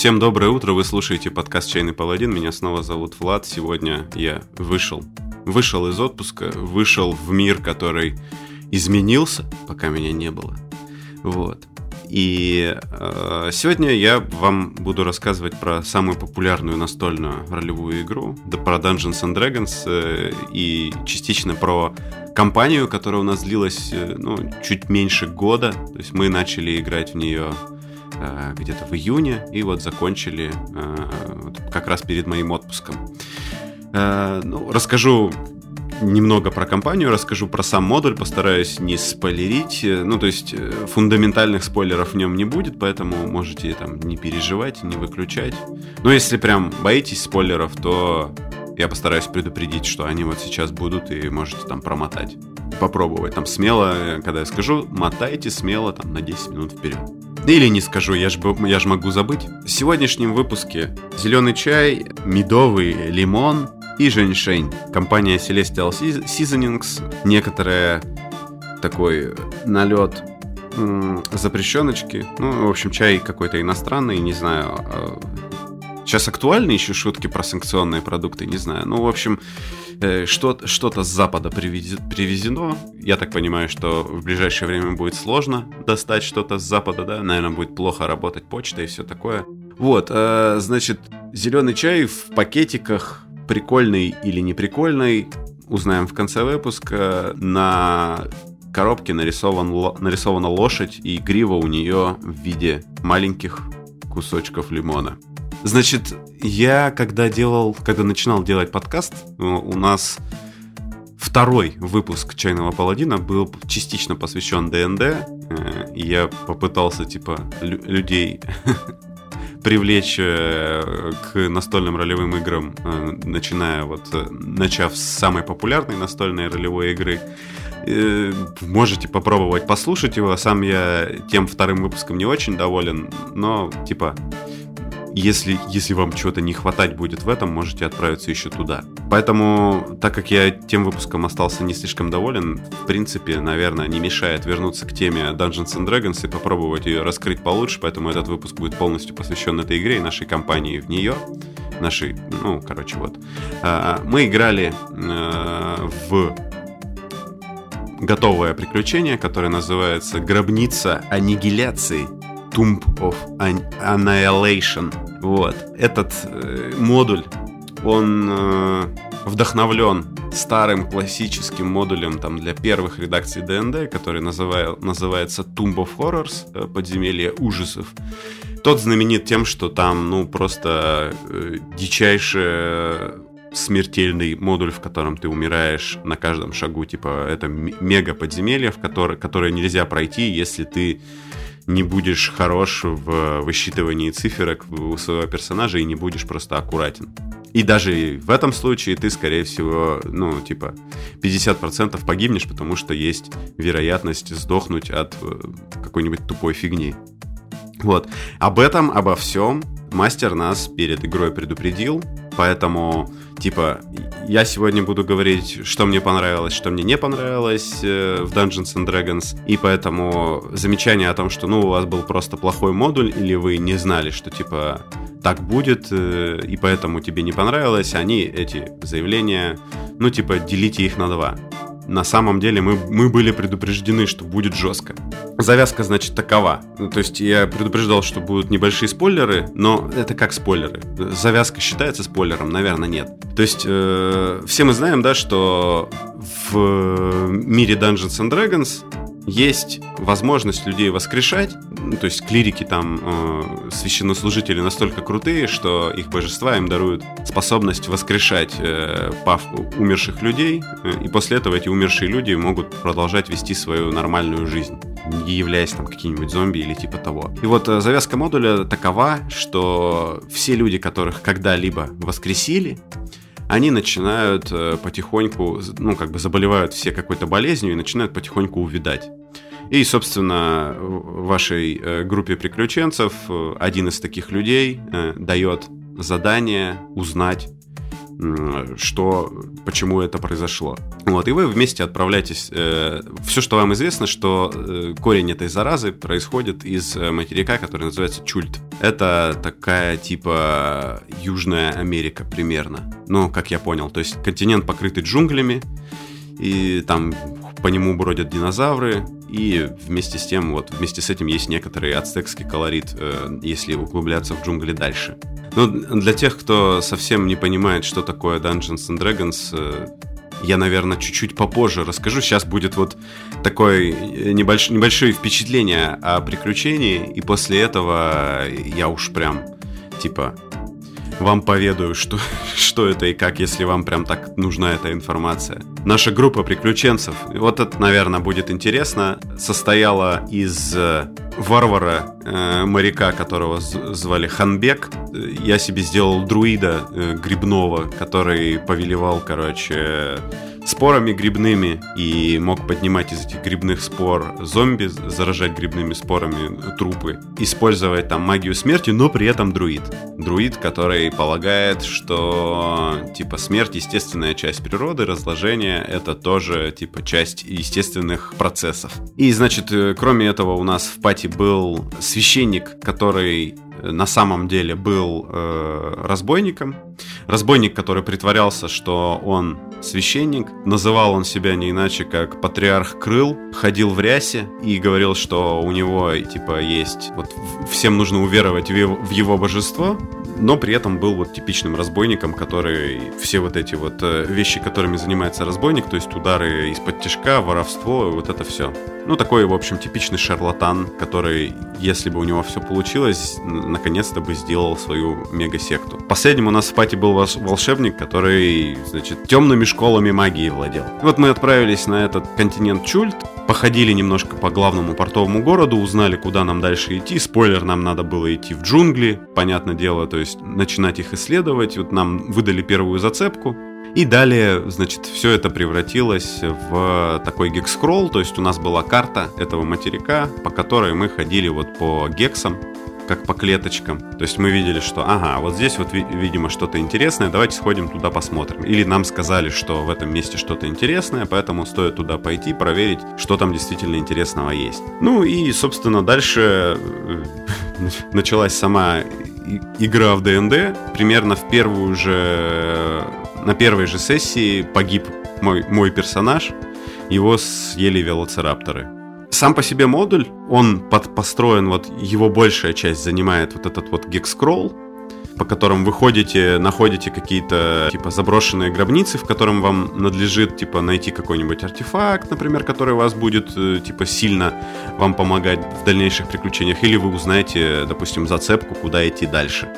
Всем доброе утро, вы слушаете подкаст «Чайный паладин», меня снова зовут Влад. Сегодня я вышел, вышел из отпуска, вышел в мир, который изменился, пока меня не было. Вот. И э, сегодня я вам буду рассказывать про самую популярную настольную ролевую игру, да про Dungeons and Dragons э, и частично про компанию, которая у нас длилась э, ну, чуть меньше года. То есть мы начали играть в нее где-то в июне и вот закончили э, как раз перед моим отпуском. Э, ну, расскажу немного про компанию, расскажу про сам модуль, постараюсь не спойлерить. Ну, то есть э, фундаментальных спойлеров в нем не будет, поэтому можете там не переживать, не выключать. Но если прям боитесь спойлеров, то я постараюсь предупредить, что они вот сейчас будут, и можете там промотать. Попробовать там смело, когда я скажу, мотайте смело там на 10 минут вперед. Или не скажу, я же я ж могу забыть. В сегодняшнем выпуске зеленый чай, медовый лимон, и женьшень. Компания Celestial Seasonings, некоторые такой налет запрещеночки. Ну, в общем, чай какой-то иностранный, не знаю. Сейчас актуальны еще шутки про санкционные продукты, не знаю. Ну, в общем, э, что-то что с Запада привезено. Я так понимаю, что в ближайшее время будет сложно достать что-то с Запада, да? Наверное, будет плохо работать почта и все такое. Вот, э, значит, зеленый чай в пакетиках прикольный или не прикольный, узнаем в конце выпуска. На коробке нарисован, нарисована лошадь, и грива у нее в виде маленьких кусочков лимона. Значит, я когда делал, когда начинал делать подкаст, у нас второй выпуск «Чайного паладина» был частично посвящен ДНД, э, я попытался, типа, людей привлечь э, к настольным ролевым играм, э, начиная вот, э, начав с самой популярной настольной ролевой игры. Можете попробовать послушать его. Сам я тем вторым выпуском не очень доволен, но типа если, если вам чего-то не хватать будет в этом, можете отправиться еще туда. Поэтому, так как я тем выпуском остался не слишком доволен, в принципе, наверное, не мешает вернуться к теме Dungeons and Dragons и попробовать ее раскрыть получше, поэтому этот выпуск будет полностью посвящен этой игре и нашей компании в нее. Нашей, ну, короче, вот. А, мы играли э, в готовое приключение, которое называется «Гробница аннигиляции». Tomb of Annihilation. Вот. Этот э, модуль, он э, вдохновлен старым классическим модулем там, для первых редакций ДНД, который называю, называется Tomb of Horrors, э, подземелье ужасов. Тот знаменит тем, что там, ну, просто э, дичайший смертельный модуль, в котором ты умираешь на каждом шагу. Типа, это мега подземелье, в которое, которое нельзя пройти, если ты не будешь хорош в высчитывании циферок у своего персонажа и не будешь просто аккуратен. И даже в этом случае ты, скорее всего, ну, типа, 50% погибнешь, потому что есть вероятность сдохнуть от э, какой-нибудь тупой фигни. Вот. Об этом, обо всем мастер нас перед игрой предупредил, поэтому, типа, я сегодня буду говорить, что мне понравилось, что мне не понравилось э, в Dungeons and Dragons, и поэтому замечание о том, что, ну, у вас был просто плохой модуль, или вы не знали, что, типа, так будет, э, и поэтому тебе не понравилось, они, эти заявления, ну, типа, делите их на два на самом деле мы, мы были предупреждены, что будет жестко. Завязка, значит, такова. Ну, то есть я предупреждал, что будут небольшие спойлеры, но это как спойлеры. Завязка считается спойлером? Наверное, нет. То есть э, все мы знаем, да, что в мире Dungeons and Dragons есть возможность людей воскрешать, ну, то есть клирики там, э, священнослужители настолько крутые, что их божества им даруют способность воскрешать э, пав умерших людей, э, и после этого эти умершие люди могут продолжать вести свою нормальную жизнь, не являясь там какими-нибудь зомби или типа того. И вот э, завязка модуля такова, что все люди, которых когда-либо воскресили, они начинают э, потихоньку, ну, как бы заболевают все какой-то болезнью и начинают потихоньку увидать. И, собственно, в вашей э, группе приключенцев э, один из таких людей дает задание узнать, что, почему это произошло. Вот, и вы вместе отправляетесь. Э, все, что вам известно, что э, корень этой заразы происходит из э, материка, который называется Чульт. Это такая типа Южная Америка примерно. Ну, как я понял. То есть континент покрытый джунглями, и там по нему бродят динозавры, и вместе с тем, вот вместе с этим есть некоторый ацтекский колорит, э, если углубляться в джунгли дальше. Ну, для тех, кто совсем не понимает, что такое Dungeons and Dragons, э, я, наверное, чуть-чуть попозже расскажу. Сейчас будет вот такое небольш... небольшое впечатление о приключении, и после этого я уж прям, типа, вам поведаю, что, что это и как, если вам прям так нужна эта информация. Наша группа приключенцев, вот это, наверное, будет интересно, состояла из э, варвара, э, моряка, которого звали Ханбек. Я себе сделал друида э, грибного, который повелевал, короче, спорами грибными и мог поднимать из этих грибных спор зомби, заражать грибными спорами трупы, использовать там магию смерти, но при этом друид. Друид, который полагает, что типа смерть естественная часть природы, разложение это тоже типа часть естественных процессов. И значит, э, кроме этого у нас в пати был священник, который на самом деле был э, разбойником. Разбойник, который притворялся, что он священник. Называл он себя не иначе, как патриарх Крыл. Ходил в рясе и говорил, что у него, типа, есть... Вот всем нужно уверовать в его, в его божество но при этом был вот типичным разбойником, который все вот эти вот э, вещи, которыми занимается разбойник, то есть удары из-под тяжка, воровство, вот это все. Ну, такой, в общем, типичный шарлатан, который, если бы у него все получилось, наконец-то бы сделал свою мега-секту. Последним у нас в пати был волшебник, который, значит, темными школами магии владел. И вот мы отправились на этот континент Чульт, походили немножко по главному портовому городу, узнали, куда нам дальше идти. Спойлер, нам надо было идти в джунгли, понятное дело, то есть начинать их исследовать. Вот нам выдали первую зацепку, и далее, значит, все это превратилось в такой гекскролл, то есть у нас была карта этого материка, по которой мы ходили вот по гексам, как по клеточкам. То есть мы видели, что ага, вот здесь вот, видимо, что-то интересное, давайте сходим туда посмотрим. Или нам сказали, что в этом месте что-то интересное, поэтому стоит туда пойти, проверить, что там действительно интересного есть. Ну и, собственно, дальше э, началась сама игра в ДНД. Примерно в первую же... На первой же сессии погиб мой, мой персонаж. Его съели велоцирапторы. Сам по себе модуль, он под, построен, вот его большая часть занимает вот этот вот гекскролл, по которым вы ходите, находите какие-то типа заброшенные гробницы, в котором вам надлежит типа найти какой-нибудь артефакт, например, который вас будет э, типа сильно вам помогать в дальнейших приключениях, или вы узнаете, допустим, зацепку, куда идти дальше.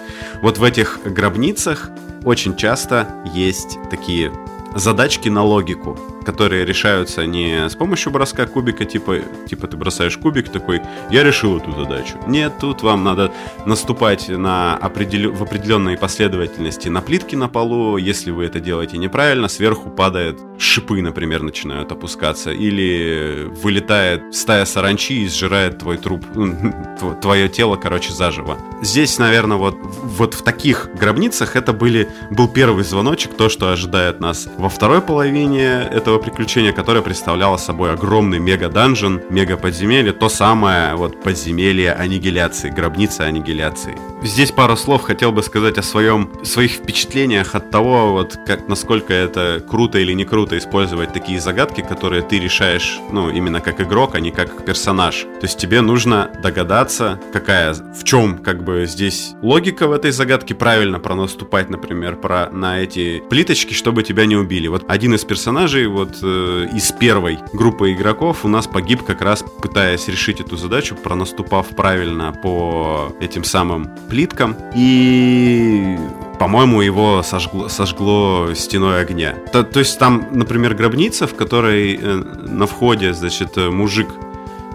Вот в этих гробницах очень часто есть такие задачки на логику, которые решаются не с помощью броска кубика, типа, типа ты бросаешь кубик такой, я решил эту задачу. Нет, тут вам надо наступать на определ... в определенной последовательности на плитки на полу. Если вы это делаете неправильно, сверху падает шипы, например, начинают опускаться. Или вылетает стая саранчи и сжирает твой труп, твое тело, короче, заживо. Здесь, наверное, вот, вот в таких гробницах это были, был первый звоночек, то, что ожидает нас во второй половине этого приключения, которое представляло собой огромный мега-данжен, мега-подземелье, то самое вот подземелье аннигиляции, гробница аннигиляции. Здесь пару слов хотел бы сказать о своем, своих впечатлениях от того, вот как, насколько это круто или не круто использовать такие загадки, которые ты решаешь, ну, именно как игрок, а не как персонаж. То есть тебе нужно догадаться, какая, в чем как бы здесь логика в этой загадке, правильно пронаступать, например, про, на эти плиточки, чтобы тебя не убили. Вот один из персонажей вот э, из первой группы игроков у нас погиб как раз пытаясь решить эту задачу, пронаступав правильно по этим самым плиткам. И по-моему, его сожгло, сожгло стеной огня. То, то есть там, например, гробница, в которой э, на входе, значит, э, мужик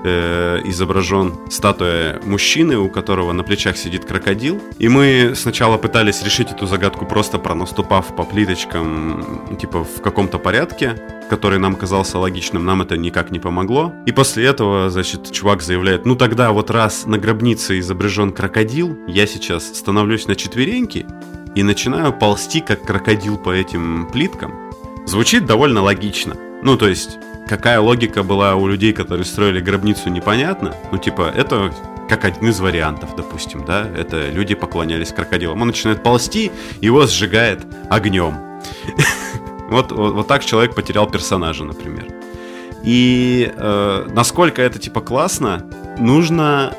э, изображен статуя мужчины, у которого на плечах сидит крокодил. И мы сначала пытались решить эту загадку просто пронаступав по плиточкам, типа в каком-то порядке, который нам казался логичным, нам это никак не помогло. И после этого, значит, чувак заявляет, ну тогда вот раз на гробнице изображен крокодил, я сейчас становлюсь на четвереньки и начинаю ползти, как крокодил по этим плиткам. Звучит довольно логично. Ну, то есть, какая логика была у людей, которые строили гробницу, непонятно. Ну, типа, это как один из вариантов, допустим, да, это люди поклонялись крокодилам. Он начинает ползти, его сжигает огнем. Вот, вот, вот так человек потерял персонажа, например. И э, насколько это типа классно, нужно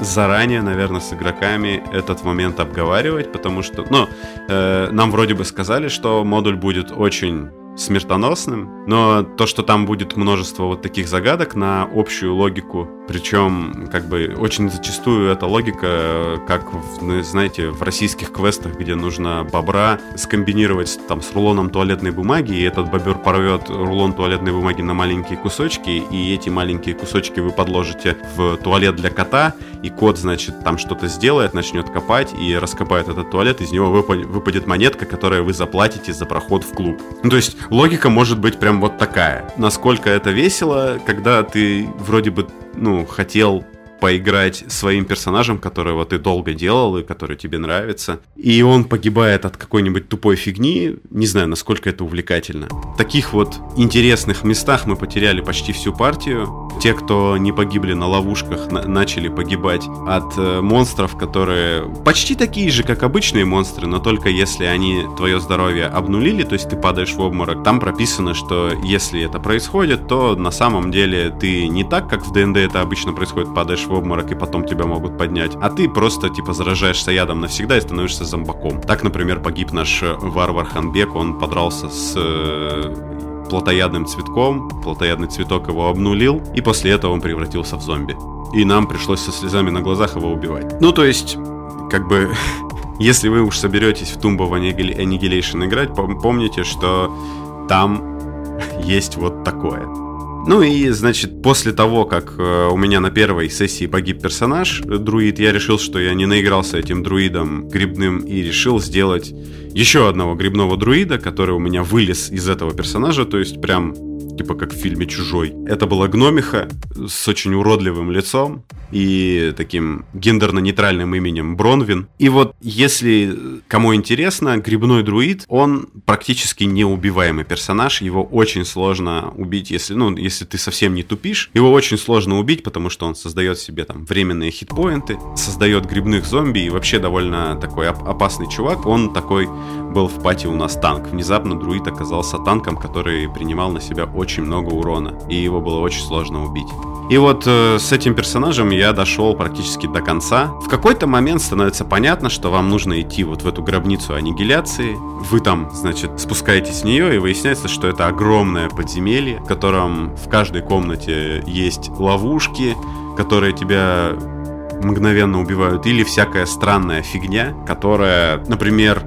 заранее, наверное, с игроками этот момент обговаривать, потому что, ну, э, нам вроде бы сказали, что модуль будет очень смертоносным, но то, что там будет множество вот таких загадок на общую логику, причем как бы очень зачастую эта логика, как, ну, знаете, в российских квестах, где нужно бобра скомбинировать там с рулоном туалетной бумаги, и этот бобер порвет рулон туалетной бумаги на маленькие кусочки, и эти маленькие кусочки вы подложите в туалет для кота, и кот, значит, там что-то сделает, начнет копать и раскопает этот туалет, из него выпадет монетка, которую вы заплатите за проход в клуб. Ну, то есть логика может быть прям вот такая. Насколько это весело, когда ты вроде бы, ну, хотел поиграть своим персонажем, которого ты долго делал и который тебе нравится, и он погибает от какой-нибудь тупой фигни, не знаю, насколько это увлекательно. В таких вот интересных местах мы потеряли почти всю партию. Те, кто не погибли на ловушках, на- начали погибать от э, монстров, которые почти такие же, как обычные монстры, но только если они твое здоровье обнулили, то есть ты падаешь в обморок, там прописано, что если это происходит, то на самом деле ты не так, как в ДНД это обычно происходит, падаешь в обморок и потом тебя могут поднять, а ты просто типа заражаешься ядом навсегда и становишься зомбаком. Так, например, погиб наш э, варвар Ханбек, он подрался с э, плотоядным цветком, плотоядный цветок его обнулил, и после этого он превратился в зомби. И нам пришлось со слезами на глазах его убивать. Ну, то есть, как бы, если вы уж соберетесь в Tomb of Annihilation играть, помните, что там есть вот такое. Ну и, значит, после того, как э, у меня на первой сессии погиб персонаж, э, друид, я решил, что я не наигрался этим друидом грибным и решил сделать еще одного грибного друида, который у меня вылез из этого персонажа, то есть прям типа как в фильме «Чужой». Это была гномиха с очень уродливым лицом и таким гендерно-нейтральным именем Бронвин. И вот если кому интересно, грибной друид, он практически неубиваемый персонаж, его очень сложно убить, если, ну, если ты совсем не тупишь. Его очень сложно убить, потому что он создает себе там временные хитпоинты, создает грибных зомби и вообще довольно такой оп- опасный чувак. Он такой был в пати у нас танк. Внезапно друид оказался танком, который принимал на себя очень много урона, и его было очень сложно убить. И вот э, с этим персонажем я дошел практически до конца. В какой-то момент становится понятно, что вам нужно идти вот в эту гробницу аннигиляции. Вы там, значит, спускаетесь в нее, и выясняется, что это огромное подземелье, в котором в каждой комнате есть ловушки, которые тебя мгновенно убивают, или всякая странная фигня, которая, например,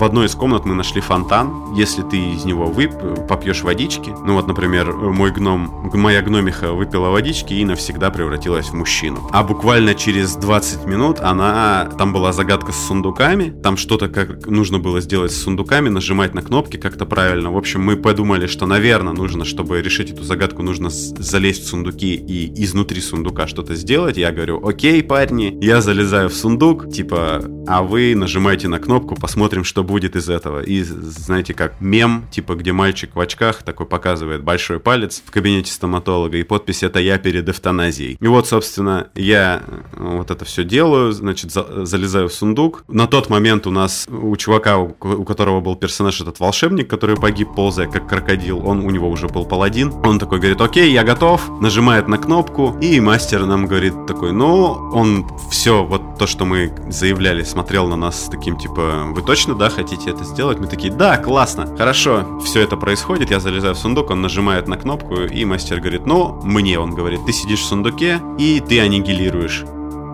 в одной из комнат мы нашли фонтан. Если ты из него вып попьешь водички, ну вот, например, мой гном, моя гномиха выпила водички и навсегда превратилась в мужчину. А буквально через 20 минут она, там была загадка с сундуками, там что-то как нужно было сделать с сундуками, нажимать на кнопки как-то правильно. В общем, мы подумали, что, наверное, нужно, чтобы решить эту загадку, нужно залезть в сундуки и изнутри сундука что-то сделать. Я говорю, окей, парни, я залезаю в сундук, типа, а вы нажимаете на кнопку, посмотрим, что будет из этого. И знаете, как мем, типа, где мальчик в очках такой показывает большой палец в кабинете стоматолога, и подпись «Это я перед эвтаназией». И вот, собственно, я э, вот это все делаю, значит, за залезаю в сундук. На тот момент у нас, у чувака, у, у которого был персонаж этот волшебник, который погиб, ползая как крокодил, он у него уже был паладин. Он такой говорит, окей, я готов, нажимает на кнопку, и мастер нам говорит такой, ну, он все, вот то, что мы заявляли, смотрел на нас с таким, типа, вы точно, да, хотите это сделать? Мы такие, да, классно, хорошо, все это происходит, я залезаю в сундук, он нажимает на кнопку, и мастер говорит, ну, мне, он говорит, ты сидишь в сундуке, и ты аннигилируешь.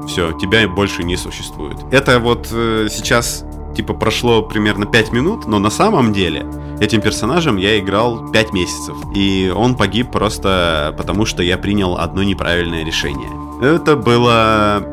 Все, тебя больше не существует. Это вот э, сейчас типа прошло примерно 5 минут, но на самом деле этим персонажем я играл 5 месяцев. И он погиб просто потому, что я принял одно неправильное решение. Это было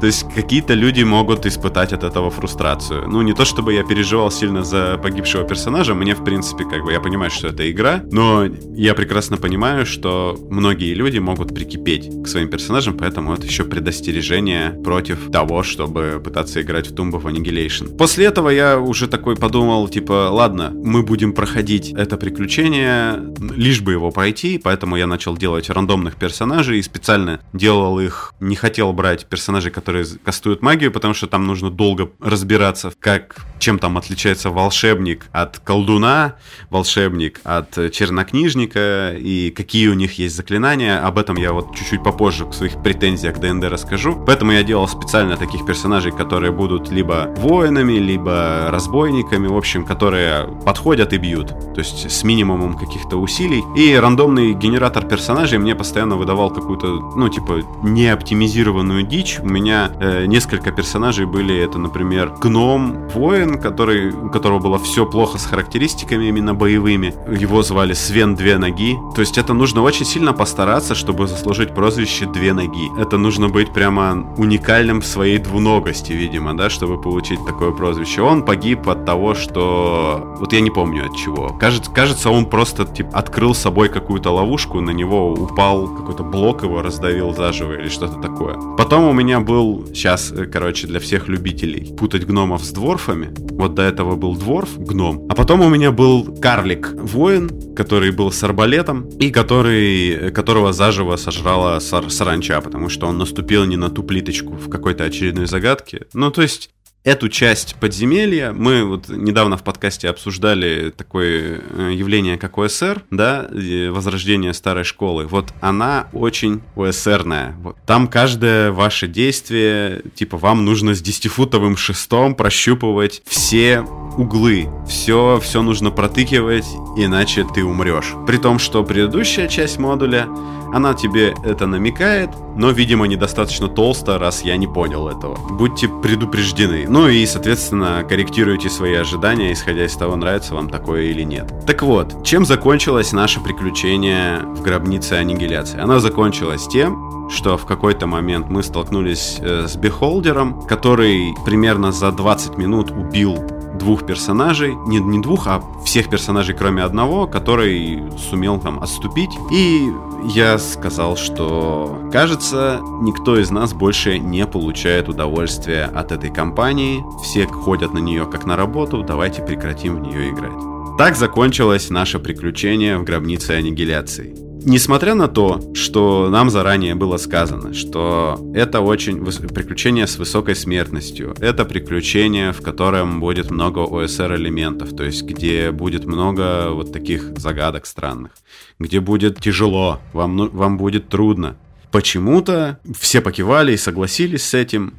То есть какие-то люди могут испытать от этого фрустрацию. Ну, не то чтобы я переживал сильно за погибшего персонажа, мне, в принципе, как бы, я понимаю, что это игра, но я прекрасно понимаю, что многие люди могут прикипеть к своим персонажам, поэтому это еще предостережение против того, чтобы пытаться играть в Tomb of Annihilation. После этого я уже такой подумал, типа, ладно, мы будем проходить это приключение, лишь бы его пройти, поэтому я начал делать рандомных персонажей и специально делал их, не хотел брать персонажей, которые кастуют магию, потому что там нужно долго разбираться, как, чем там отличается волшебник от колдуна, волшебник от чернокнижника и какие у них есть заклинания. Об этом я вот чуть-чуть попозже в своих претензиях к ДНД расскажу. Поэтому я делал специально таких персонажей, которые будут либо воинами, либо разбойниками, в общем, которые подходят и бьют. То есть с минимумом каких-то усилий. И рандомный генератор персонажей мне постоянно выдавал какую-то, ну, типа, неоптимизированную дичь. У меня э, несколько персонажей были, это, например, гном, воин, который, у которого было все плохо с характеристиками именно боевыми. Его звали Свен Две Ноги. То есть это нужно очень сильно постараться, чтобы заслужить прозвище Две Ноги. Это нужно быть прямо уникальным в своей двуногости, видимо, да, чтобы получить такое прозвище. Он погиб от того, что... Вот я не помню от чего. Кажется, кажется он просто, типа, открыл собой какую-то ловушку, на него упал какой-то блок, его раздавил заживо или что-то такое. Потом у меня был, сейчас, э, короче, для всех любителей, путать гномов с дворфами. Вот до этого был дворф, гном. А потом у меня был карлик, воин, который был с арбалетом и который, которого заживо сожрала сар саранча, потому что он наступил не на ту плиточку в какой-то очередной загадке. Ну, то есть эту часть подземелья мы вот недавно в подкасте обсуждали такое э, явление, как ОСР, да, возрождение старой школы. Вот она очень ОСРная. Вот. Там каждое ваше действие, типа, вам нужно с 10-футовым шестом прощупывать все углы. Все, все нужно протыкивать, иначе ты умрешь. При том, что предыдущая часть модуля, она тебе это намекает, но, видимо, недостаточно толсто, раз я не понял этого. Будьте предупреждены. Ну и, соответственно, корректируйте свои ожидания, исходя из того, нравится вам такое или нет. Так вот, чем закончилось наше приключение в гробнице аннигиляции? Оно закончилось тем, что в какой-то момент мы столкнулись э, с бихолдером, который примерно за 20 минут убил двух персонажей, не, не двух, а всех персонажей, кроме одного, который сумел там отступить. И я сказал, что кажется, никто из нас больше не получает удовольствия от этой компании. Все ходят на нее как на работу, давайте прекратим в нее играть. Так закончилось наше приключение в гробнице аннигиляции. Несмотря на то, что нам заранее было сказано, что это очень приключение с высокой смертностью, это приключение, в котором будет много ОСР элементов, то есть где будет много вот таких загадок странных, где будет тяжело, вам, ну, вам будет трудно. Почему-то все покивали и согласились с этим,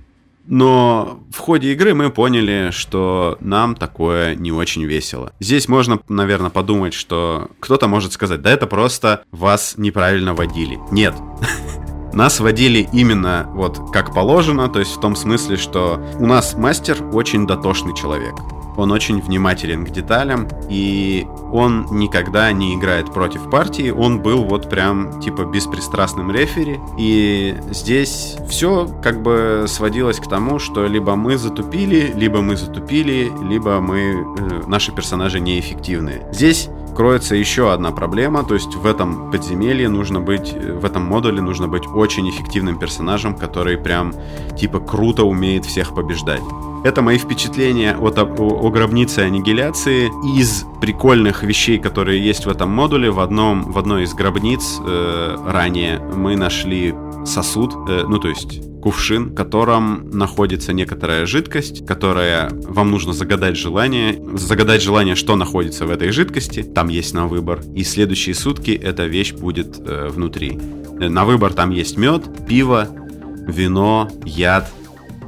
но в ходе игры мы поняли, что нам такое не очень весело. Здесь можно, наверное, подумать, что кто-то может сказать, да это просто вас неправильно водили. Нет. Нас водили именно вот как положено, то есть в том смысле, что у нас мастер очень дотошный человек он очень внимателен к деталям, и он никогда не играет против партии, он был вот прям типа беспристрастным рефери, и здесь все как бы сводилось к тому, что либо мы затупили, либо мы затупили, либо мы, э, наши персонажи неэффективные. Здесь кроется еще одна проблема, то есть в этом подземелье нужно быть, в этом модуле нужно быть очень эффективным персонажем, который прям типа круто умеет всех побеждать. Это мои впечатления от, о, о гробнице аннигиляции. Из прикольных вещей, которые есть в этом модуле, в, одном, в одной из гробниц э, ранее мы нашли сосуд, э, ну то есть кувшин, в котором находится некоторая жидкость, которая вам нужно загадать желание, загадать желание, что находится в этой жидкости, там есть на выбор, и следующие сутки эта вещь будет э, внутри. Э, на выбор там есть мед, пиво, вино, яд,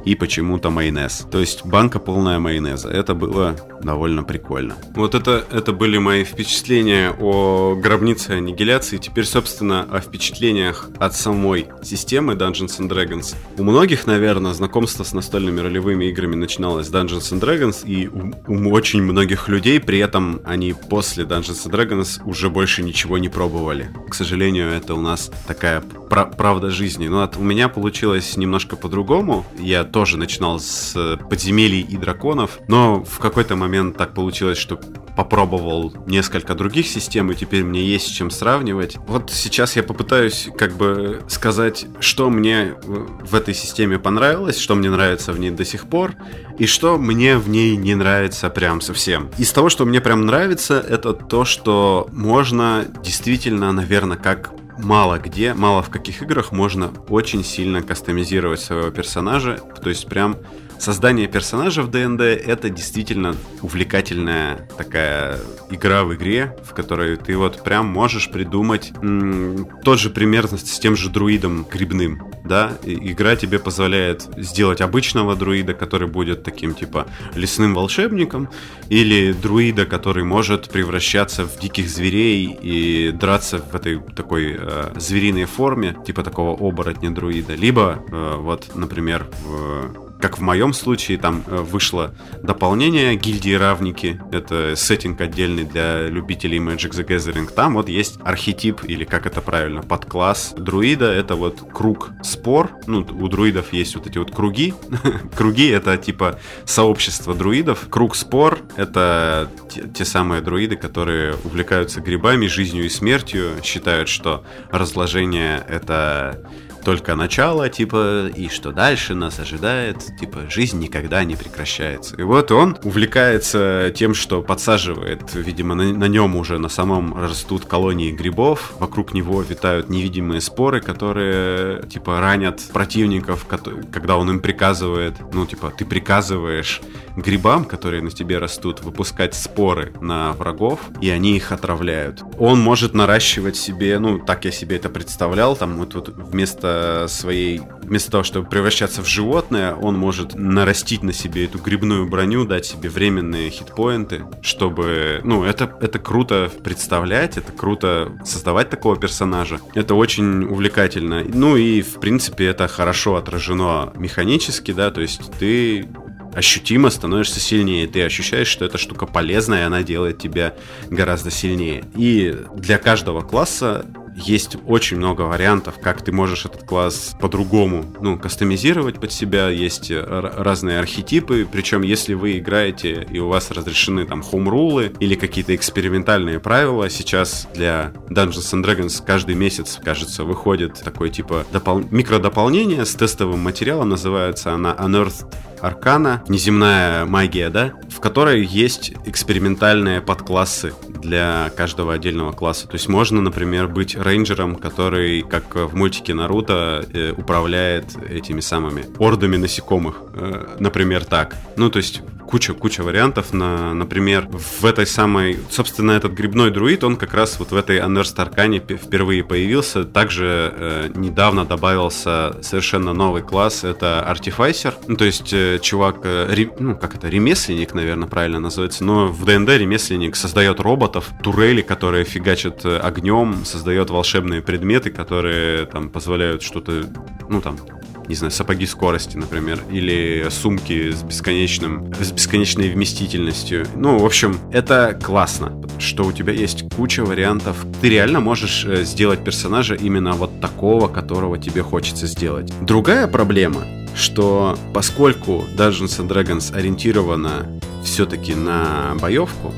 и почему-то майонез. То есть банка полная майонеза. Это было довольно прикольно. Вот это, это были мои впечатления о гробнице аннигиляции. Теперь, собственно, о впечатлениях от самой системы Dungeons and Dragons. У многих, наверное, знакомство с настольными ролевыми играми начиналось с Dungeons and Dragons, и у, у очень многих людей при этом они после Dungeons and Dragons уже больше ничего не пробовали. К сожалению, это у нас такая правда жизни. Но от, у меня получилось немножко по-другому. Я тоже начинал с подземелий и драконов, но в какой-то момент так получилось, что попробовал несколько других систем, и теперь мне есть с чем сравнивать. Вот сейчас я попытаюсь как бы сказать, что мне в этой системе понравилось, что мне нравится в ней до сих пор, и что мне в ней не нравится прям совсем. Из того, что мне прям нравится, это то, что можно действительно, наверное, как мало где, мало в каких играх можно очень сильно кастомизировать своего персонажа. То есть прям создание персонажа в ДНД это действительно увлекательная такая игра в игре, в которой ты вот прям можешь придумать м- тот же примерно с тем же друидом грибным, да, И игра тебе позволяет сделать обычного друида, который будет таким типа лесным волшебником, или друида, который может превращаться в диких зверей и драться в этой такой э, звериной форме, типа такого оборотня друида, либо э, вот, например, в как в моем случае, там э, вышло дополнение гильдии Равники. Это сеттинг отдельный для любителей Magic the Gathering. Там вот есть архетип, или как это правильно, подкласс друида. Это вот круг спор. Ну, у друидов есть вот эти вот круги. круги — это типа сообщество друидов. Круг спор — это те, те самые друиды, которые увлекаются грибами, жизнью и смертью, считают, что разложение — это только начало, типа, и что дальше нас ожидает, типа, жизнь никогда не прекращается. И вот он увлекается тем, что подсаживает, видимо, на, на нем уже на самом растут колонии грибов, вокруг него витают невидимые споры, которые, типа, ранят противников, когда он им приказывает, ну, типа, ты приказываешь грибам, которые на тебе растут, выпускать споры на врагов, и они их отравляют. Он может наращивать себе, ну, так я себе это представлял, там вот, вот вместо своей... Вместо того, чтобы превращаться в животное, он может нарастить на себе эту грибную броню, дать себе временные хитпоинты, чтобы... Ну, это, это круто представлять, это круто создавать такого персонажа. Это очень увлекательно. Ну и, в принципе, это хорошо отражено механически, да, то есть ты ощутимо становишься сильнее. Ты ощущаешь, что эта штука полезная, и она делает тебя гораздо сильнее. И для каждого класса есть очень много вариантов, как ты можешь этот класс по-другому, ну, кастомизировать под себя. Есть разные архетипы, причем если вы играете и у вас разрешены там хоум-рулы или какие-то экспериментальные правила, сейчас для Dungeons and Dragons каждый месяц, кажется, выходит такой типа допол... микродополнение с тестовым материалом, называется она Unearthed Аркана, неземная магия, да, в которой есть экспериментальные подклассы для каждого отдельного класса. То есть можно, например, быть рейнджером, который, как в мультике Наруто, э, управляет этими самыми ордами насекомых. Э, например, так. Ну, то есть куча-куча вариантов. На, например, в этой самой... Собственно, этот грибной друид, он как раз вот в этой Unearthed Аркане впервые появился. Также э, недавно добавился совершенно новый класс. Это Артифайсер. Ну, то есть э, чувак... Э, ре, ну, как это? Ремесленник, наверное, правильно называется. Но в ДНД ремесленник создает роботов, турели, которые фигачат э, огнем, создает волшебные предметы, которые там позволяют что-то, ну, там, не знаю, сапоги скорости, например, или сумки с бесконечным, с бесконечной вместительностью. Ну, в общем, это классно, что у тебя есть куча вариантов. Ты реально можешь э, сделать персонажа именно вот такого, которого тебе хочется сделать. Другая проблема, что поскольку Dungeons and Dragons ориентирована все-таки на боевку,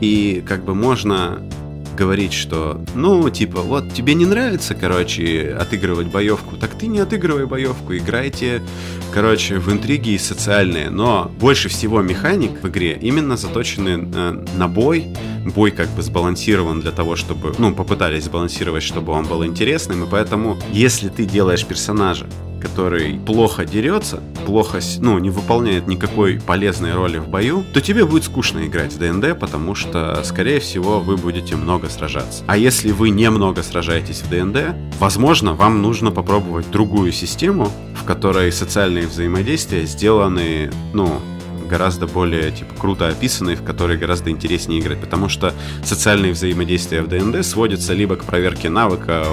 и как бы можно говорить, что, ну, типа, вот тебе не нравится, короче, отыгрывать боевку, так ты не отыгрывай боевку, играйте, короче, в интриги и социальные. Но больше всего механик в игре именно заточены э, на бой. Бой как бы сбалансирован для того, чтобы, ну, попытались сбалансировать, чтобы он был интересным, и поэтому, если ты делаешь персонажа, который плохо дерется, плохо, ну, не выполняет никакой полезной роли в бою, то тебе будет скучно играть в ДНД, потому что, скорее всего, вы будете много сражаться. А если вы немного сражаетесь в ДНД, возможно, вам нужно попробовать другую систему, в которой социальные взаимодействия сделаны, ну, гораздо более типа круто описанный, в который гораздо интереснее играть, потому что социальные взаимодействия в ДНД сводятся либо к проверке навыка,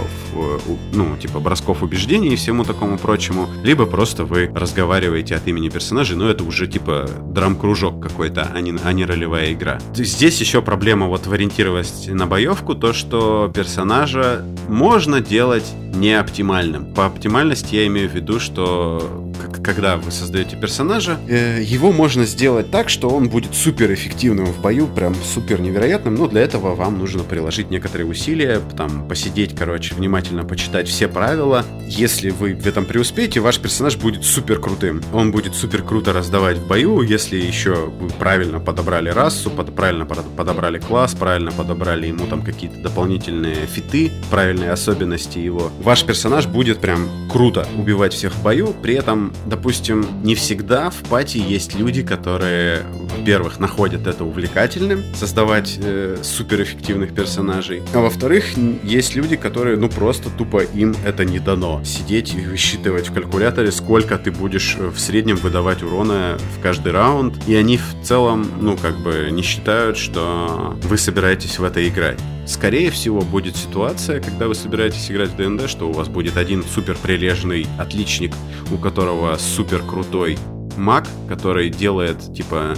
ну, типа бросков убеждений и всему такому прочему, либо просто вы разговариваете от имени персонажей, но это уже типа драм-кружок какой-то, а не, а не ролевая игра. Здесь еще проблема вот в ориентированности на боевку, то, что персонажа можно делать не оптимальным. По оптимальности я имею в виду, что когда вы создаете персонажа, э, его можно сделать так, что он будет супер эффективным в бою, прям супер невероятным, но для этого вам нужно приложить некоторые усилия, там, посидеть, короче, внимательно почитать все правила. Если вы в этом преуспеете, ваш персонаж будет супер крутым. Он будет супер круто раздавать в бою, если еще вы правильно подобрали расу, под, правильно подобрали класс, правильно подобрали ему там какие-то дополнительные фиты, правильные особенности его. Ваш персонаж будет прям круто убивать всех в бою, при этом допустим, не всегда в пати есть люди, которые, во-первых, находят это увлекательным, создавать э, суперэффективных персонажей, а во-вторых, есть люди, которые, ну, просто тупо им это не дано. Сидеть и высчитывать в калькуляторе, сколько ты будешь э, в среднем выдавать урона в каждый раунд, и они в целом, ну, как бы не считают, что вы собираетесь в это играть. Скорее всего, будет ситуация, когда вы собираетесь играть в ДНД, что у вас будет один супер прилежный отличник, у которого супер крутой маг, который делает, типа,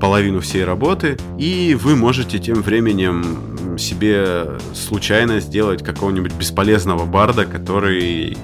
половину всей работы, и вы можете тем временем себе случайно сделать какого-нибудь бесполезного барда, который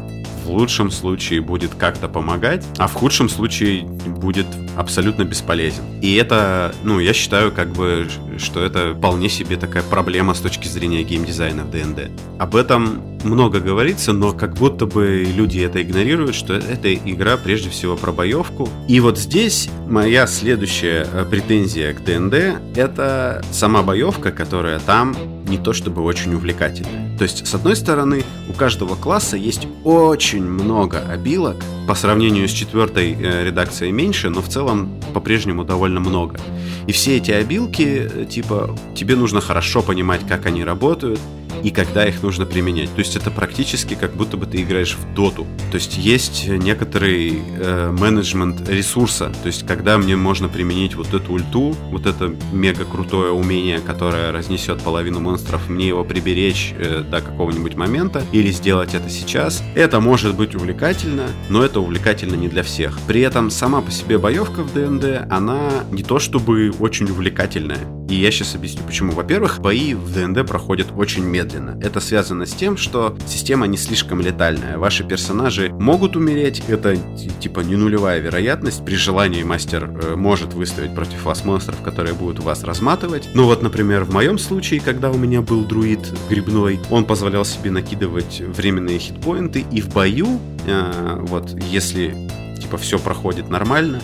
лучшем случае будет как-то помогать, а в худшем случае будет абсолютно бесполезен. И это, ну, я считаю, как бы, что это вполне себе такая проблема с точки зрения геймдизайна в ДНД. Об этом много говорится, но как будто бы люди это игнорируют, что эта игра прежде всего про боевку. И вот здесь моя следующая э, претензия к ДНД — это сама боевка, которая там не то чтобы очень увлекательная. То есть, с одной стороны, у каждого класса есть очень много обилок, по сравнению с четвертой э, редакцией меньше, но в целом по-прежнему довольно много. И все эти обилки, э, типа, тебе нужно хорошо понимать, как они работают, и когда их нужно применять. То есть это практически как будто бы ты играешь в доту. То есть есть некоторый э, менеджмент ресурса. То есть когда мне можно применить вот эту ульту, вот это мега крутое умение, которое разнесет половину монстров, мне его приберечь э, до какого-нибудь момента или сделать это сейчас. Это может быть увлекательно, но это увлекательно не для всех. При этом сама по себе боевка в ДНД, она не то чтобы очень увлекательная. И я сейчас объясню почему. Во-первых, бои в ДНД проходят очень медленно. Это связано с тем, что система не слишком летальная. Ваши персонажи могут умереть, это типа не нулевая вероятность. При желании мастер э, может выставить против вас монстров, которые будут вас разматывать. Ну вот, например, в моем случае, когда у меня был друид грибной, он позволял себе накидывать временные хитпоинты, и в бою, э, вот, если типа все проходит нормально,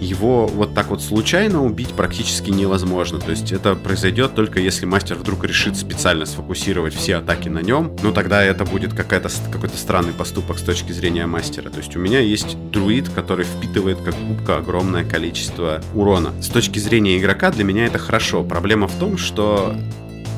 его вот так вот случайно убить практически невозможно. То есть это произойдет только если мастер вдруг решит специально сфокусировать все атаки на нем. Ну тогда это будет какая-то, какой-то странный поступок с точки зрения мастера. То есть у меня есть друид, который впитывает как губка огромное количество урона. С точки зрения игрока для меня это хорошо. Проблема в том, что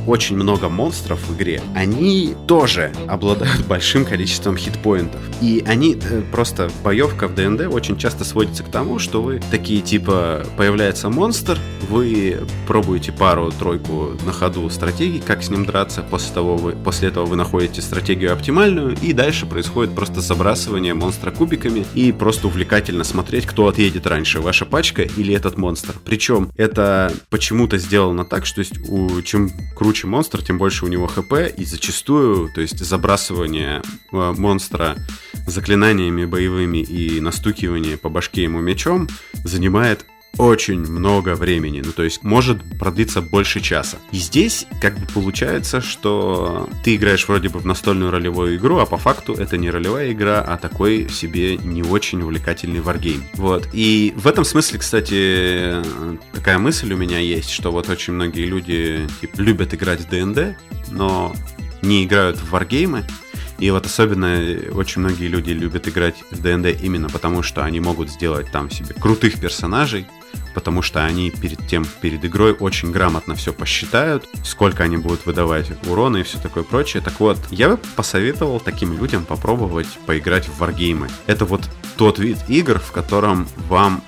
очень много монстров в игре, они тоже обладают большим количеством хитпоинтов. И они э, просто боевка в ДНД очень часто сводится к тому, что вы такие типа появляется монстр, вы пробуете пару-тройку на ходу стратегий, как с ним драться, после, того вы, после этого вы находите стратегию оптимальную, и дальше происходит просто забрасывание монстра кубиками, и просто увлекательно смотреть, кто отъедет раньше, ваша пачка или этот монстр. Причем это почему-то сделано так, что есть у, чем круче круче монстр, тем больше у него хп, и зачастую, то есть забрасывание э, монстра заклинаниями боевыми и настукивание по башке ему мечом занимает очень много времени, ну то есть может продлиться больше часа. И здесь как бы получается, что ты играешь вроде бы в настольную ролевую игру, а по факту это не ролевая игра, а такой себе не очень увлекательный варгейм. Вот. И в этом смысле, кстати, такая мысль у меня есть, что вот очень многие люди типа, любят играть в ДНД, но не играют в варгеймы, И вот особенно очень многие люди любят играть в ДНД именно потому, что они могут сделать там себе крутых персонажей, потому что они перед тем, перед игрой очень грамотно все посчитают, сколько они будут выдавать урона и все такое прочее. Так вот, я бы посоветовал таким людям попробовать поиграть в варгеймы. Это вот тот вид игр, в котором вам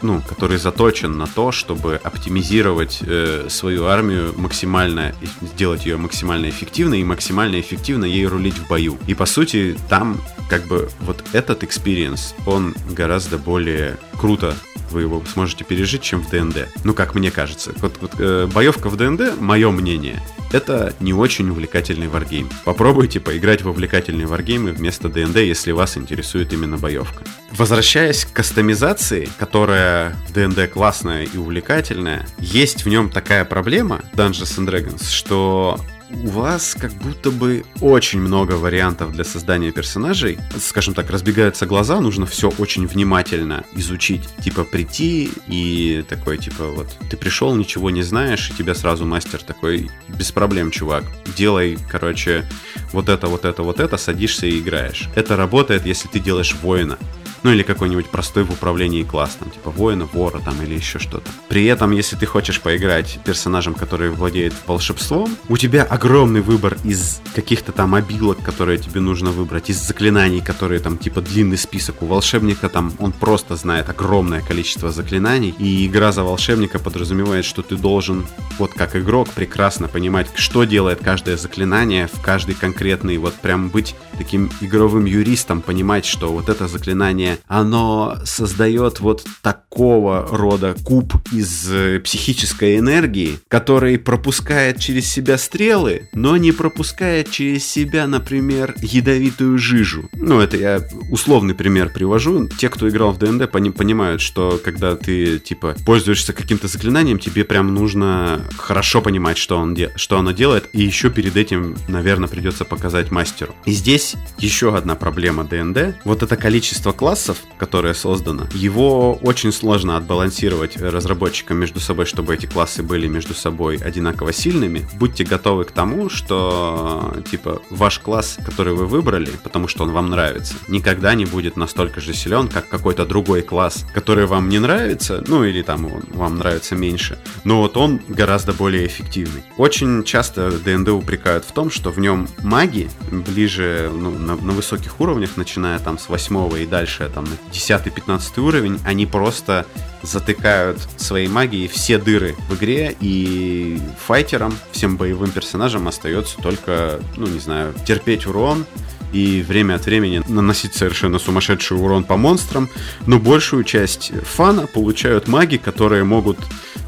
ну, который заточен на то, чтобы оптимизировать э, свою армию максимально, сделать ее максимально эффективной и максимально эффективно ей рулить в бою. И по сути там как бы вот этот experience, он гораздо более круто вы его сможете пережить, чем в ДНД. Ну, как мне кажется. Вот, вот э, боевка в ДНД, мое мнение, это не очень увлекательный варгейм. Попробуйте поиграть в увлекательные варгеймы вместо ДНД, если вас интересует именно боевка. Возвращаясь к кастомизации, которая в ДНД классная и увлекательная, есть в нем такая проблема Dungeons and Dragons, что у вас как будто бы очень много вариантов для создания персонажей. Скажем так, разбегаются глаза, нужно все очень внимательно изучить. Типа прийти и такой, типа, вот, ты пришел, ничего не знаешь, и тебя сразу мастер такой, без проблем, чувак. Делай, короче, вот это, вот это, вот это, садишься и играешь. Это работает, если ты делаешь воина ну или какой-нибудь простой в управлении класс, там, типа воина, вора там или еще что-то. При этом, если ты хочешь поиграть персонажем, который владеет волшебством, у тебя огромный выбор из каких-то там обилок, которые тебе нужно выбрать, из заклинаний, которые там типа длинный список. У волшебника там он просто знает огромное количество заклинаний, и игра за волшебника подразумевает, что ты должен, вот как игрок, прекрасно понимать, что делает каждое заклинание в каждый конкретный, вот прям быть таким игровым юристом, понимать, что вот это заклинание оно создает вот такого рода куб из э, психической энергии, который пропускает через себя стрелы, но не пропускает через себя, например, ядовитую жижу. Ну, это я условный пример привожу. Те, кто играл в ДНД, пони- понимают, что когда ты, типа, пользуешься каким-то заклинанием, тебе прям нужно хорошо понимать, что, он де- что оно делает, и еще перед этим, наверное, придется показать мастеру. И здесь еще одна проблема ДНД. Вот это количество классов, классов, которое создано, его очень сложно отбалансировать разработчикам между собой, чтобы эти классы были между собой одинаково сильными. Будьте готовы к тому, что типа ваш класс, который вы выбрали, потому что он вам нравится, никогда не будет настолько же силен, как какой-то другой класс, который вам не нравится, ну или там он вам нравится меньше, но вот он гораздо более эффективный. Очень часто ДНД упрекают в том, что в нем маги ближе ну, на, на высоких уровнях, начиная там с восьмого и дальше, там на 10-15 уровень, они просто затыкают своей магией все дыры в игре, и файтерам, всем боевым персонажам остается только, ну не знаю, терпеть урон, и время от времени наносить совершенно сумасшедший урон по монстрам, но большую часть фана получают маги, которые могут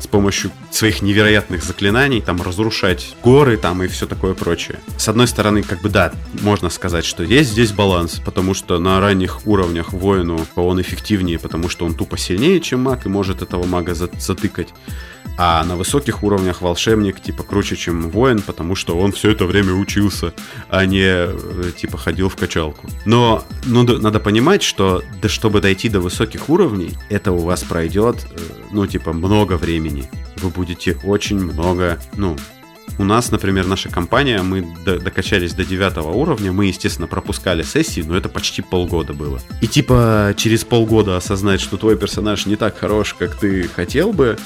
с помощью своих невероятных заклинаний там разрушать горы там и все такое прочее. С одной стороны, как бы да, можно сказать, что есть здесь баланс, потому что на ранних уровнях воину он эффективнее, потому что он тупо сильнее, чем маг и может этого мага затыкать. А на высоких уровнях волшебник типа круче, чем воин, потому что он все это время учился, а не э, типа ходил в качалку. Но ну, надо понимать, что да, чтобы дойти до высоких уровней, это у вас пройдет, э, ну типа много времени. Вы будете очень много, ну, у нас, например, наша компания, мы докачались до девятого уровня, мы, естественно, пропускали сессии, но это почти полгода было. И типа через полгода осознать, что твой персонаж не так хорош, как ты хотел бы,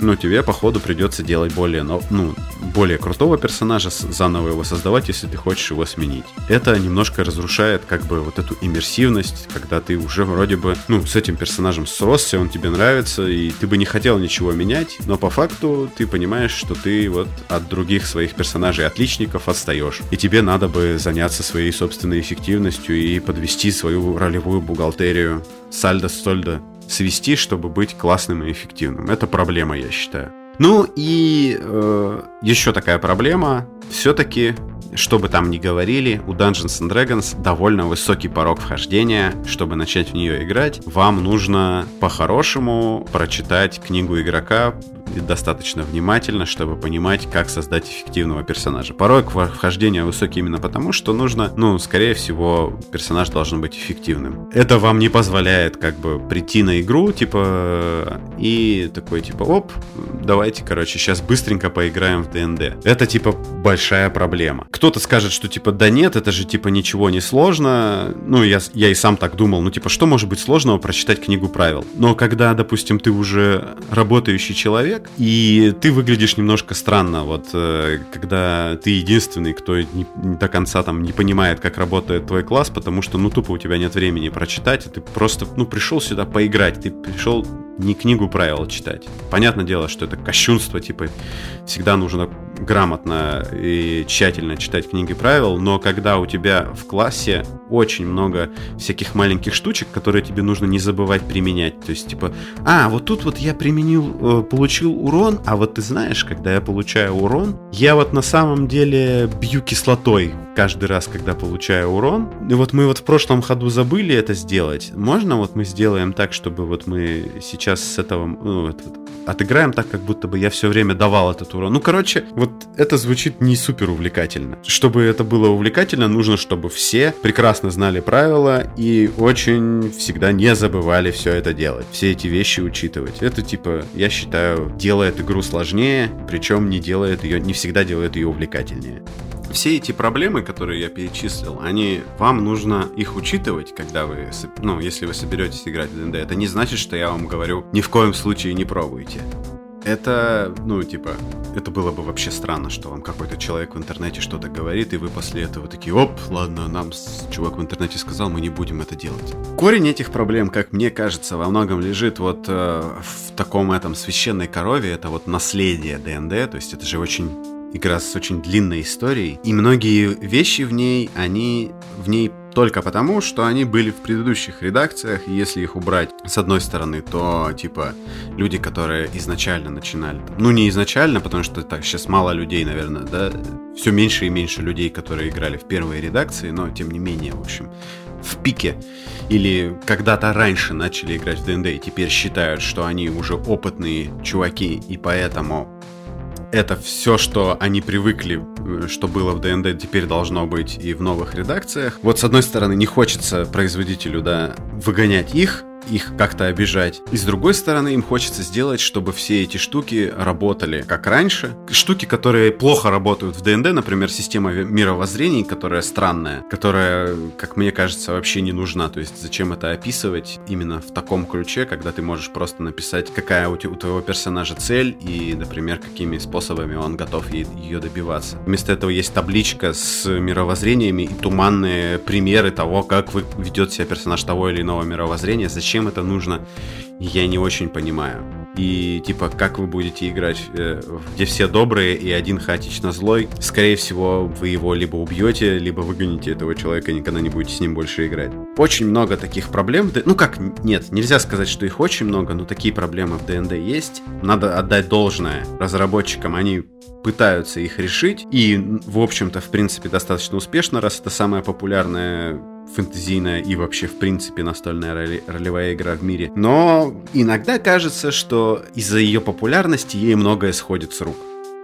ну, тебе, походу, придется делать более, ну, более крутого персонажа, заново его создавать, если ты хочешь его сменить. Это немножко разрушает, как бы, вот эту иммерсивность, когда ты уже вроде бы, ну, с этим персонажем сросся, он тебе нравится, и ты бы не хотел ничего менять, но по факту ты понимаешь, что ты вот от других своих персонажей-отличников отстаешь. И тебе надо бы заняться своей собственной эффективностью и подвести свою ролевую бухгалтерию сальдо-стольдо свести, чтобы быть классным и эффективным. Это проблема, я считаю. Ну и э, еще такая проблема. Все-таки, что бы там ни говорили, у Dungeons and Dragons довольно высокий порог вхождения. Чтобы начать в нее играть, вам нужно по-хорошему прочитать книгу игрока достаточно внимательно, чтобы понимать, как создать эффективного персонажа. Порой вхождение высокий именно потому, что нужно, ну, скорее всего, персонаж должен быть эффективным. Это вам не позволяет как бы прийти на игру, типа, и такой, типа, оп, давайте, короче, сейчас быстренько поиграем в ДНД. Это, типа, большая проблема. Кто-то скажет, что, типа, да нет, это же, типа, ничего не сложно. Ну, я, я и сам так думал, ну, типа, что может быть сложного прочитать книгу правил? Но когда, допустим, ты уже работающий человек, и ты выглядишь немножко странно, вот, э, когда ты единственный, кто не, не до конца там не понимает, как работает твой класс, потому что, ну, тупо у тебя нет времени прочитать, и ты просто, ну, пришел сюда поиграть, ты пришел не книгу правил читать. Понятное дело, что это кощунство, типа, всегда нужно грамотно и тщательно читать книги правил, но когда у тебя в классе очень много всяких маленьких штучек, которые тебе нужно не забывать применять, то есть, типа, а, вот тут вот я применил, э, получил урон, а вот ты знаешь, когда я получаю урон, я вот на самом деле бью кислотой каждый раз, когда получаю урон. И вот мы вот в прошлом ходу забыли это сделать. Можно вот мы сделаем так, чтобы вот мы сейчас с этого, ну, вот, отыграем так, как будто бы я все время давал этот урон. Ну, короче, вот это звучит не супер увлекательно. Чтобы это было увлекательно, нужно, чтобы все прекрасно знали правила и очень всегда не забывали все это делать. Все эти вещи учитывать. Это, типа, я считаю, делает игру сложнее, причем не делает ее, не всегда делает ее увлекательнее все эти проблемы, которые я перечислил, они вам нужно их учитывать, когда вы, ну, если вы соберетесь играть в ДНД. Это не значит, что я вам говорю, ни в коем случае не пробуйте. Это, ну, типа, это было бы вообще странно, что вам какой-то человек в интернете что-то говорит, и вы после этого такие, оп, ладно, нам чувак в интернете сказал, мы не будем это делать. Корень этих проблем, как мне кажется, во многом лежит вот э, в таком этом священной корове, это вот наследие ДНД, то есть это же очень игра с очень длинной историей, и многие вещи в ней, они в ней только потому, что они были в предыдущих редакциях, и если их убрать с одной стороны, то, типа, люди, которые изначально начинали, ну, не изначально, потому что так, сейчас мало людей, наверное, да, все меньше и меньше людей, которые играли в первые редакции, но, тем не менее, в общем, в пике. Или когда-то раньше начали играть в ДНД и теперь считают, что они уже опытные чуваки и поэтому это все, что они привыкли, э, что было в ДНД, теперь должно быть и в новых редакциях. Вот с одной стороны, не хочется производителю, да, выгонять их, их как-то обижать. И с другой стороны, им хочется сделать, чтобы все эти штуки работали как раньше. Штуки, которые плохо работают в ДНД, например, система мировоззрений, которая странная, которая, как мне кажется, вообще не нужна. То есть зачем это описывать именно в таком ключе, когда ты можешь просто написать, какая у, твоего персонажа цель и, например, какими способами он готов ее добиваться. Вместо этого есть табличка с мировоззрениями и туманные примеры того, как ведет себя персонаж того или иного мировоззрения, зачем зачем это нужно, я не очень понимаю. И типа, как вы будете играть, э, где все добрые и один хаотично злой, скорее всего, вы его либо убьете, либо выгоните этого человека и никогда не будете с ним больше играть. Очень много таких проблем. Ну как, нет, нельзя сказать, что их очень много, но такие проблемы в ДНД есть. Надо отдать должное разработчикам, они пытаются их решить. И, в общем-то, в принципе, достаточно успешно, раз это самая популярная фэнтезийная и вообще, в принципе, настольная ролевая игра в мире. Но иногда кажется, что из-за ее популярности ей многое сходит с рук.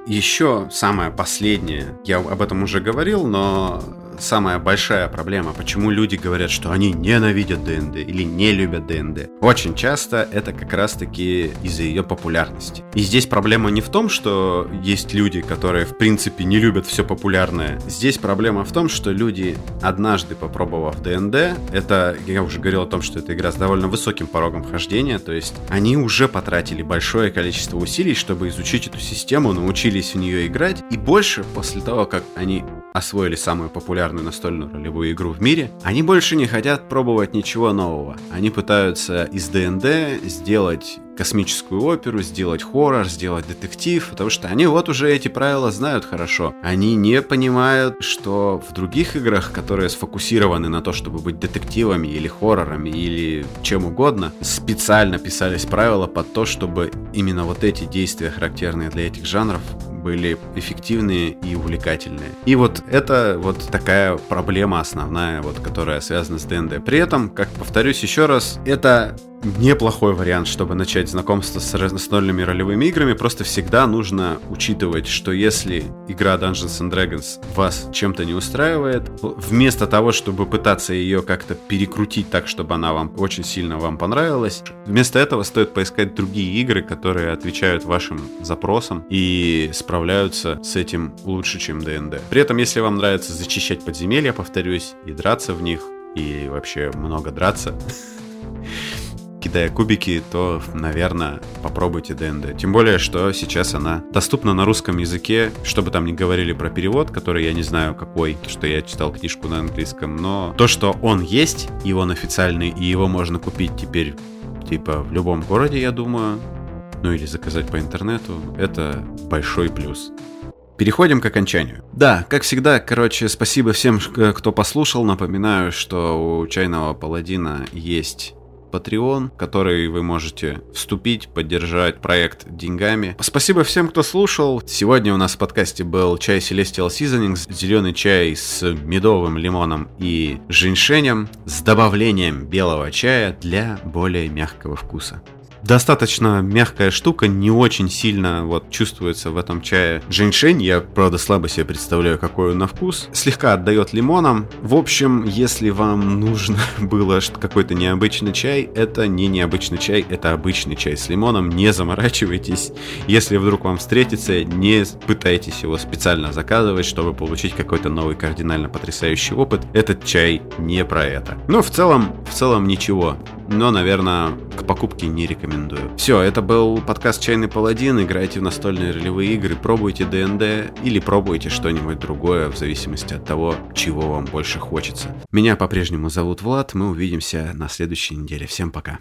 Еще самое последнее, я об этом уже говорил, но самая большая проблема, почему люди говорят, что они ненавидят ДНД или не любят ДНД. Очень часто это как раз-таки из-за ее популярности. И здесь проблема не в том, что есть люди, которые в принципе не любят все популярное. Здесь проблема в том, что люди, однажды попробовав ДНД, это, я уже говорил о том, что это игра с довольно высоким порогом вхождения, то есть они уже потратили большое количество усилий, чтобы изучить эту систему, научились в нее играть, и больше после того, как они освоили самую популярную настольную ролевую игру в мире, они больше не хотят пробовать ничего нового. Они пытаются из ДНД сделать космическую оперу, сделать хоррор, сделать детектив, потому что они вот уже эти правила знают хорошо. Они не понимают, что в других играх, которые сфокусированы на то, чтобы быть детективами или хоррорами или чем угодно, специально писались правила под то, чтобы именно вот эти действия, характерные для этих жанров, были эффективные и увлекательные. И вот это вот такая проблема основная, вот, которая связана с ДНД. При этом, как повторюсь еще раз, это неплохой вариант, чтобы начать знакомство с настольными ролевыми играми. Просто всегда нужно учитывать, что если игра Dungeons and Dragons вас чем-то не устраивает, вместо того, чтобы пытаться ее как-то перекрутить так, чтобы она вам очень сильно вам понравилась, вместо этого стоит поискать другие игры, которые отвечают вашим запросам и справляются с этим лучше, чем ДНД. При этом, если вам нравится зачищать подземелья, повторюсь, и драться в них, и вообще много драться, кидая кубики, то, наверное, попробуйте ДНД. Тем более, что сейчас она доступна на русском языке, чтобы там не говорили про перевод, который я не знаю какой, что я читал книжку на английском, но то, что он есть, и он официальный, и его можно купить теперь типа в любом городе, я думаю, ну или заказать по интернету, это большой плюс. Переходим к окончанию. Да, как всегда, короче, спасибо всем, кто послушал. Напоминаю, что у Чайного Паладина есть Patreon, в который вы можете вступить, поддержать проект деньгами. Спасибо всем, кто слушал. Сегодня у нас в подкасте был чай Celestial Seasonings, зеленый чай с медовым лимоном и женьшенем с добавлением белого чая для более мягкого вкуса достаточно мягкая штука, не очень сильно вот чувствуется в этом чае женьшень. Я, правда, слабо себе представляю, какой он на вкус. Слегка отдает лимоном. В общем, если вам нужно было какой-то необычный чай, это не необычный чай, это обычный чай с лимоном. Не заморачивайтесь. Если вдруг вам встретится, не пытайтесь его специально заказывать, чтобы получить какой-то новый кардинально потрясающий опыт. Этот чай не про это. Но в целом, в целом ничего. Но, наверное, к покупке не рекомендую. Все, это был подкаст «Чайный паладин». Играйте в настольные ролевые игры, пробуйте ДНД или пробуйте что-нибудь другое в зависимости от того, чего вам больше хочется. Меня по-прежнему зовут Влад, мы увидимся на следующей неделе. Всем пока.